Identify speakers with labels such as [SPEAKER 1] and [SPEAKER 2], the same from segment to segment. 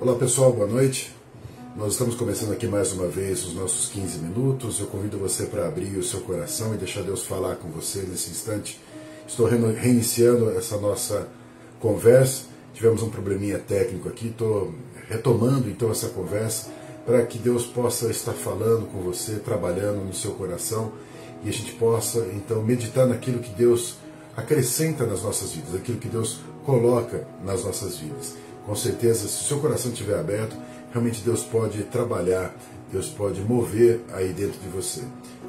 [SPEAKER 1] Olá pessoal, boa noite. Nós estamos começando aqui mais uma vez os nossos 15 minutos. Eu convido você para abrir o seu coração e deixar Deus falar com você nesse instante. Estou reiniciando essa nossa conversa. Tivemos um probleminha técnico aqui, estou retomando então essa conversa para que Deus possa estar falando com você, trabalhando no seu coração e a gente possa então meditar naquilo que Deus acrescenta nas nossas vidas, aquilo que Deus coloca nas nossas vidas. Com certeza, se o seu coração estiver aberto, realmente Deus pode trabalhar, Deus pode mover aí dentro de você.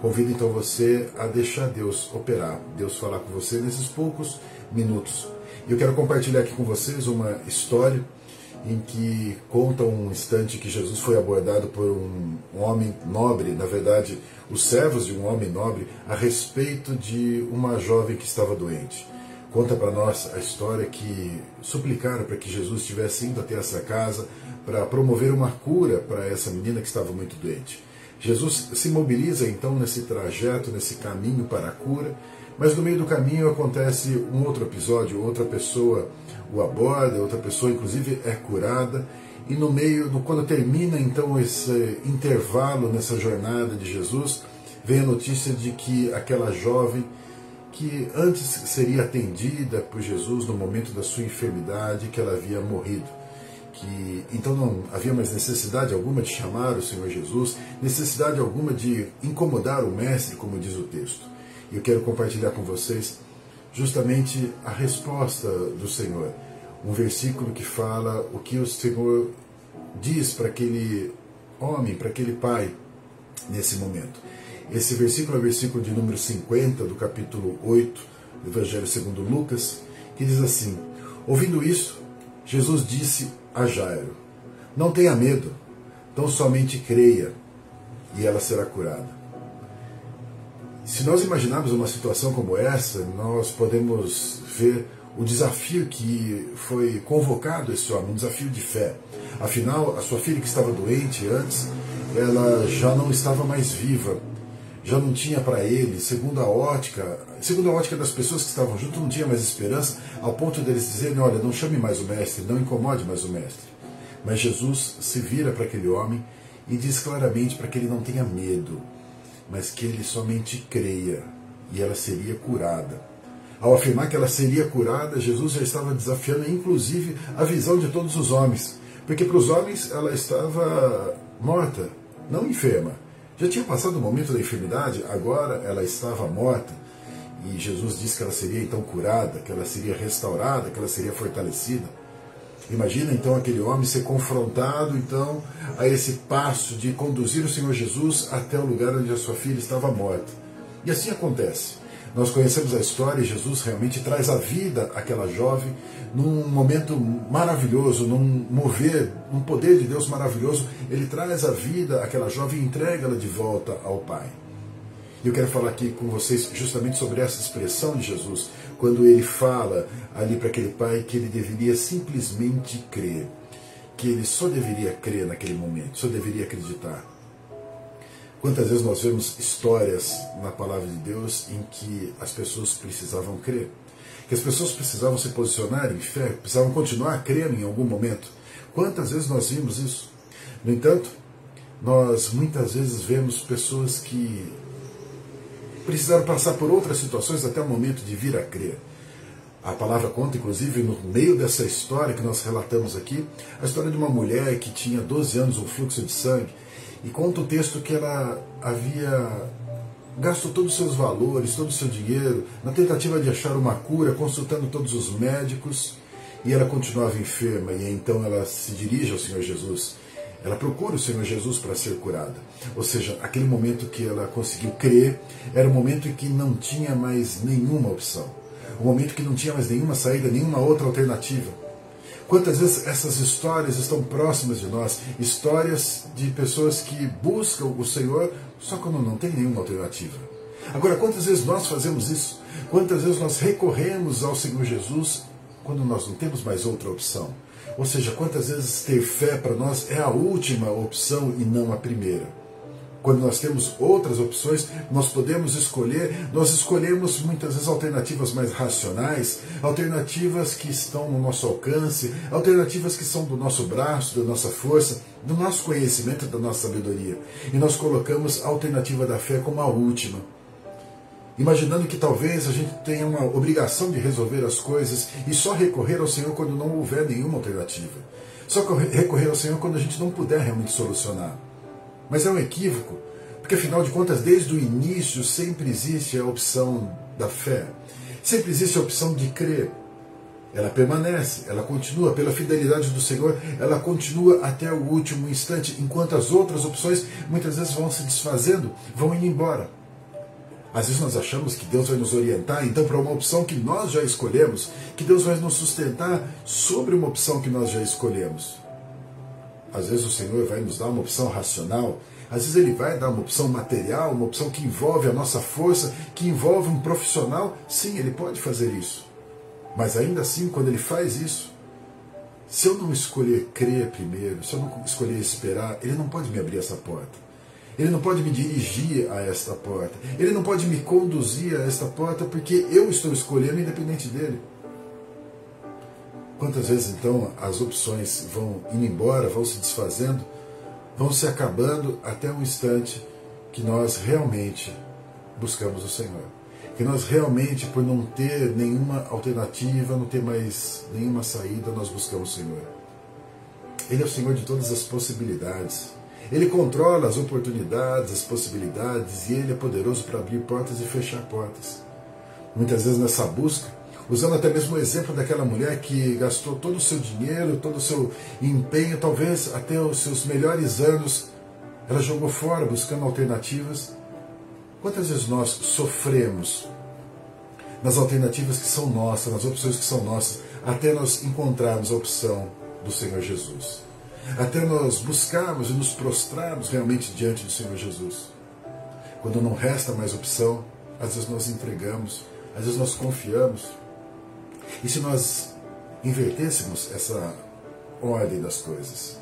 [SPEAKER 1] Convido então você a deixar Deus operar, Deus falar com você nesses poucos minutos. Eu quero compartilhar aqui com vocês uma história em que conta um instante que Jesus foi abordado por um homem nobre, na verdade, os servos de um homem nobre, a respeito de uma jovem que estava doente. Conta para nós a história que suplicaram para que Jesus estivesse indo até essa casa para promover uma cura para essa menina que estava muito doente. Jesus se mobiliza então nesse trajeto, nesse caminho para a cura, mas no meio do caminho acontece um outro episódio, outra pessoa o aborda, outra pessoa inclusive é curada, e no meio do quando termina então esse intervalo nessa jornada de Jesus, vem a notícia de que aquela jovem que antes seria atendida por Jesus no momento da sua enfermidade, que ela havia morrido. Que então não havia mais necessidade alguma de chamar o Senhor Jesus, necessidade alguma de incomodar o mestre, como diz o texto. E eu quero compartilhar com vocês justamente a resposta do Senhor. Um versículo que fala o que o Senhor diz para aquele homem, para aquele pai, nesse momento. Esse versículo é o versículo de número 50 do capítulo 8 do Evangelho segundo Lucas, que diz assim: Ouvindo isso, Jesus disse a Jairo: Não tenha medo, tão somente creia e ela será curada. Se nós imaginarmos uma situação como essa, nós podemos ver o desafio que foi convocado esse homem, um desafio de fé. Afinal, a sua filha que estava doente antes, ela já não estava mais viva, já não tinha para ele, segundo a ótica, segundo a ótica das pessoas que estavam junto, não tinha mais esperança, ao ponto deles dizerem: olha, não chame mais o mestre, não incomode mais o mestre. Mas Jesus se vira para aquele homem e diz claramente para que ele não tenha medo mas que ele somente creia e ela seria curada. Ao afirmar que ela seria curada, Jesus já estava desafiando, inclusive, a visão de todos os homens. Porque para os homens ela estava morta, não enferma. Já tinha passado o momento da enfermidade, agora ela estava morta. E Jesus disse que ela seria então curada, que ela seria restaurada, que ela seria fortalecida. Imagina então aquele homem ser confrontado então a esse passo de conduzir o Senhor Jesus até o lugar onde a sua filha estava morta. E assim acontece. Nós conhecemos a história e Jesus realmente traz a vida àquela jovem num momento maravilhoso, num mover, num poder de Deus maravilhoso. Ele traz a vida àquela jovem e entrega-la de volta ao Pai. E eu quero falar aqui com vocês justamente sobre essa expressão de Jesus, quando ele fala ali para aquele pai que ele deveria simplesmente crer, que ele só deveria crer naquele momento, só deveria acreditar. Quantas vezes nós vemos histórias na palavra de Deus em que as pessoas precisavam crer, que as pessoas precisavam se posicionar em fé, precisavam continuar a crer em algum momento. Quantas vezes nós vimos isso? No entanto, nós muitas vezes vemos pessoas que precisaram passar por outras situações até o momento de vir a crer. A palavra conta, inclusive, no meio dessa história que nós relatamos aqui, a história de uma mulher que tinha 12 anos um fluxo de sangue. E conta o texto que ela havia gasto todos os seus valores, todo o seu dinheiro, na tentativa de achar uma cura, consultando todos os médicos, e ela continuava enferma. E então ela se dirige ao Senhor Jesus ela procura o Senhor Jesus para ser curada. Ou seja, aquele momento que ela conseguiu crer era o momento em que não tinha mais nenhuma opção. O momento que não tinha mais nenhuma saída, nenhuma outra alternativa. Quantas vezes essas histórias estão próximas de nós? Histórias de pessoas que buscam o Senhor só quando não tem nenhuma alternativa. Agora, quantas vezes nós fazemos isso? Quantas vezes nós recorremos ao Senhor Jesus quando nós não temos mais outra opção? Ou seja, quantas vezes ter fé para nós é a última opção e não a primeira. Quando nós temos outras opções, nós podemos escolher, nós escolhemos muitas vezes alternativas mais racionais, alternativas que estão no nosso alcance, alternativas que são do nosso braço, da nossa força, do nosso conhecimento, da nossa sabedoria. E nós colocamos a alternativa da fé como a última. Imaginando que talvez a gente tenha uma obrigação de resolver as coisas e só recorrer ao Senhor quando não houver nenhuma alternativa. Só recorrer ao Senhor quando a gente não puder realmente solucionar. Mas é um equívoco, porque afinal de contas, desde o início sempre existe a opção da fé, sempre existe a opção de crer. Ela permanece, ela continua, pela fidelidade do Senhor, ela continua até o último instante, enquanto as outras opções muitas vezes vão se desfazendo, vão indo embora. Às vezes nós achamos que Deus vai nos orientar, então, para uma opção que nós já escolhemos, que Deus vai nos sustentar sobre uma opção que nós já escolhemos. Às vezes o Senhor vai nos dar uma opção racional, às vezes Ele vai dar uma opção material, uma opção que envolve a nossa força, que envolve um profissional. Sim, Ele pode fazer isso. Mas ainda assim, quando Ele faz isso, se eu não escolher crer primeiro, se eu não escolher esperar, Ele não pode me abrir essa porta. Ele não pode me dirigir a esta porta. Ele não pode me conduzir a esta porta porque eu estou escolhendo independente dele. Quantas vezes então as opções vão indo embora, vão se desfazendo, vão se acabando até um instante que nós realmente buscamos o Senhor. Que nós realmente, por não ter nenhuma alternativa, não ter mais nenhuma saída, nós buscamos o Senhor. Ele é o Senhor de todas as possibilidades. Ele controla as oportunidades, as possibilidades, e Ele é poderoso para abrir portas e fechar portas. Muitas vezes nessa busca, usando até mesmo o exemplo daquela mulher que gastou todo o seu dinheiro, todo o seu empenho, talvez até os seus melhores anos, ela jogou fora buscando alternativas. Quantas vezes nós sofremos nas alternativas que são nossas, nas opções que são nossas, até nós encontrarmos a opção do Senhor Jesus? Até nós buscarmos e nos prostrarmos realmente diante do Senhor Jesus. Quando não resta mais opção, às vezes nós entregamos, às vezes nós confiamos, e se nós invertêssemos essa ordem das coisas?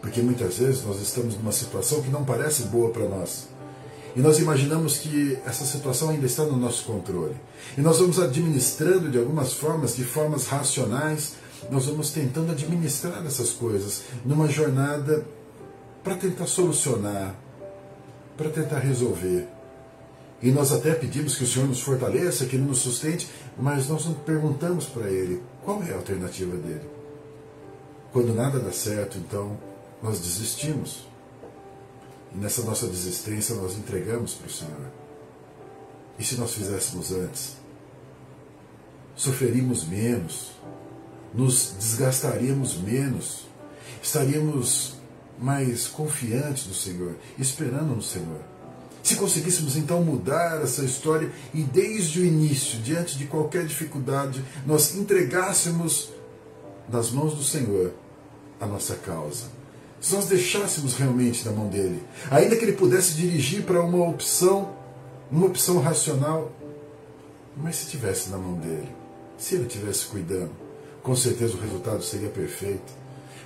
[SPEAKER 1] Porque muitas vezes nós estamos numa situação que não parece boa para nós. E nós imaginamos que essa situação ainda está no nosso controle. E nós vamos administrando de algumas formas, de formas racionais, nós vamos tentando administrar essas coisas numa jornada para tentar solucionar, para tentar resolver. E nós até pedimos que o Senhor nos fortaleça, que Ele nos sustente, mas nós não perguntamos para Ele qual é a alternativa dele. Quando nada dá certo, então nós desistimos. E nessa nossa desistência nós entregamos para o Senhor. E se nós fizéssemos antes? Sofreríamos menos, nos desgastaríamos menos, estaríamos mais confiantes no Senhor, esperando no Senhor. Se conseguíssemos então mudar essa história e desde o início, diante de qualquer dificuldade, nós entregássemos nas mãos do Senhor a nossa causa. Se nós deixássemos realmente na mão dele, ainda que ele pudesse dirigir para uma opção, uma opção racional, mas se tivesse na mão dele, se ele estivesse cuidando, com certeza o resultado seria perfeito.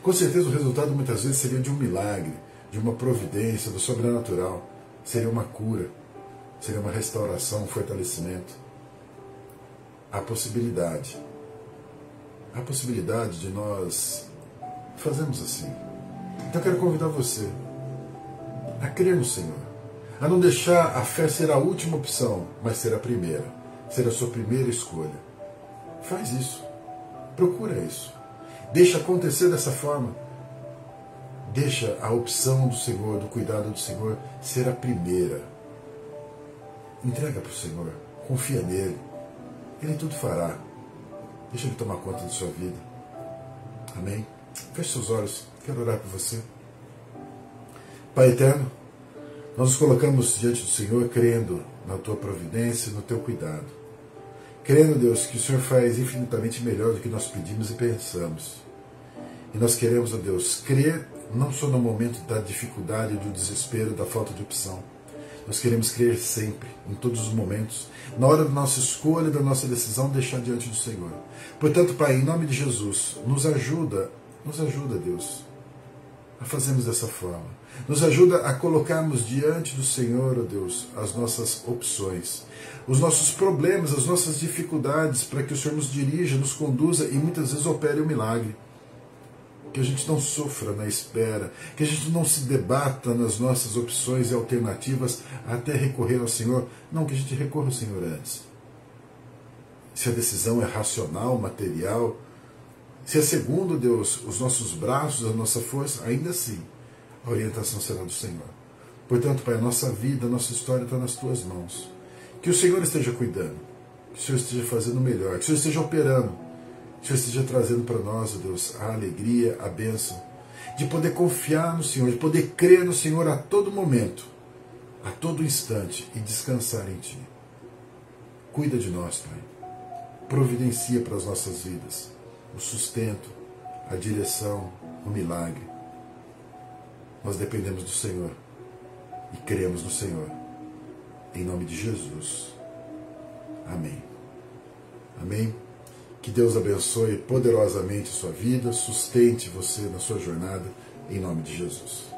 [SPEAKER 1] Com certeza o resultado muitas vezes seria de um milagre, de uma providência, do sobrenatural seria uma cura, seria uma restauração, um fortalecimento. Há possibilidade. Há possibilidade de nós fazermos assim. Então eu quero convidar você a crer no Senhor, a não deixar a fé ser a última opção, mas ser a primeira, ser a sua primeira escolha. Faz isso. Procura isso. Deixa acontecer dessa forma. Deixa a opção do Senhor, do cuidado do Senhor, ser a primeira. Entrega para o Senhor, confia nele. Ele tudo fará. Deixa ele tomar conta da sua vida. Amém? Feche seus olhos, quero orar por você. Pai eterno, nós nos colocamos diante do Senhor crendo na tua providência e no teu cuidado. Crendo, Deus, que o Senhor faz infinitamente melhor do que nós pedimos e pensamos. E nós queremos, ó Deus, crer não só no momento da dificuldade, do desespero, da falta de opção. Nós queremos crer sempre, em todos os momentos, na hora da nossa escolha, da nossa decisão, deixar diante do Senhor. Portanto, Pai, em nome de Jesus, nos ajuda, nos ajuda, Deus, a fazermos dessa forma. Nos ajuda a colocarmos diante do Senhor, ó Deus, as nossas opções, os nossos problemas, as nossas dificuldades, para que o Senhor nos dirija, nos conduza e muitas vezes opere o um milagre. Que a gente não sofra na espera, que a gente não se debata nas nossas opções e alternativas até recorrer ao Senhor. Não, que a gente recorra ao Senhor antes. Se a decisão é racional, material, se é segundo Deus os nossos braços, a nossa força, ainda assim a orientação será do Senhor. Portanto, Pai, a nossa vida, a nossa história está nas tuas mãos. Que o Senhor esteja cuidando, que o Senhor esteja fazendo melhor, que o Senhor esteja operando, o Senhor esteja trazendo para nós, Deus, a alegria, a bênção, de poder confiar no Senhor, de poder crer no Senhor a todo momento, a todo instante e descansar em Ti. Cuida de nós, Pai. Providencia para as nossas vidas o sustento, a direção, o milagre. Nós dependemos do Senhor e cremos no Senhor. Em nome de Jesus. Amém. Amém. Que Deus abençoe poderosamente sua vida, sustente você na sua jornada, em nome de Jesus.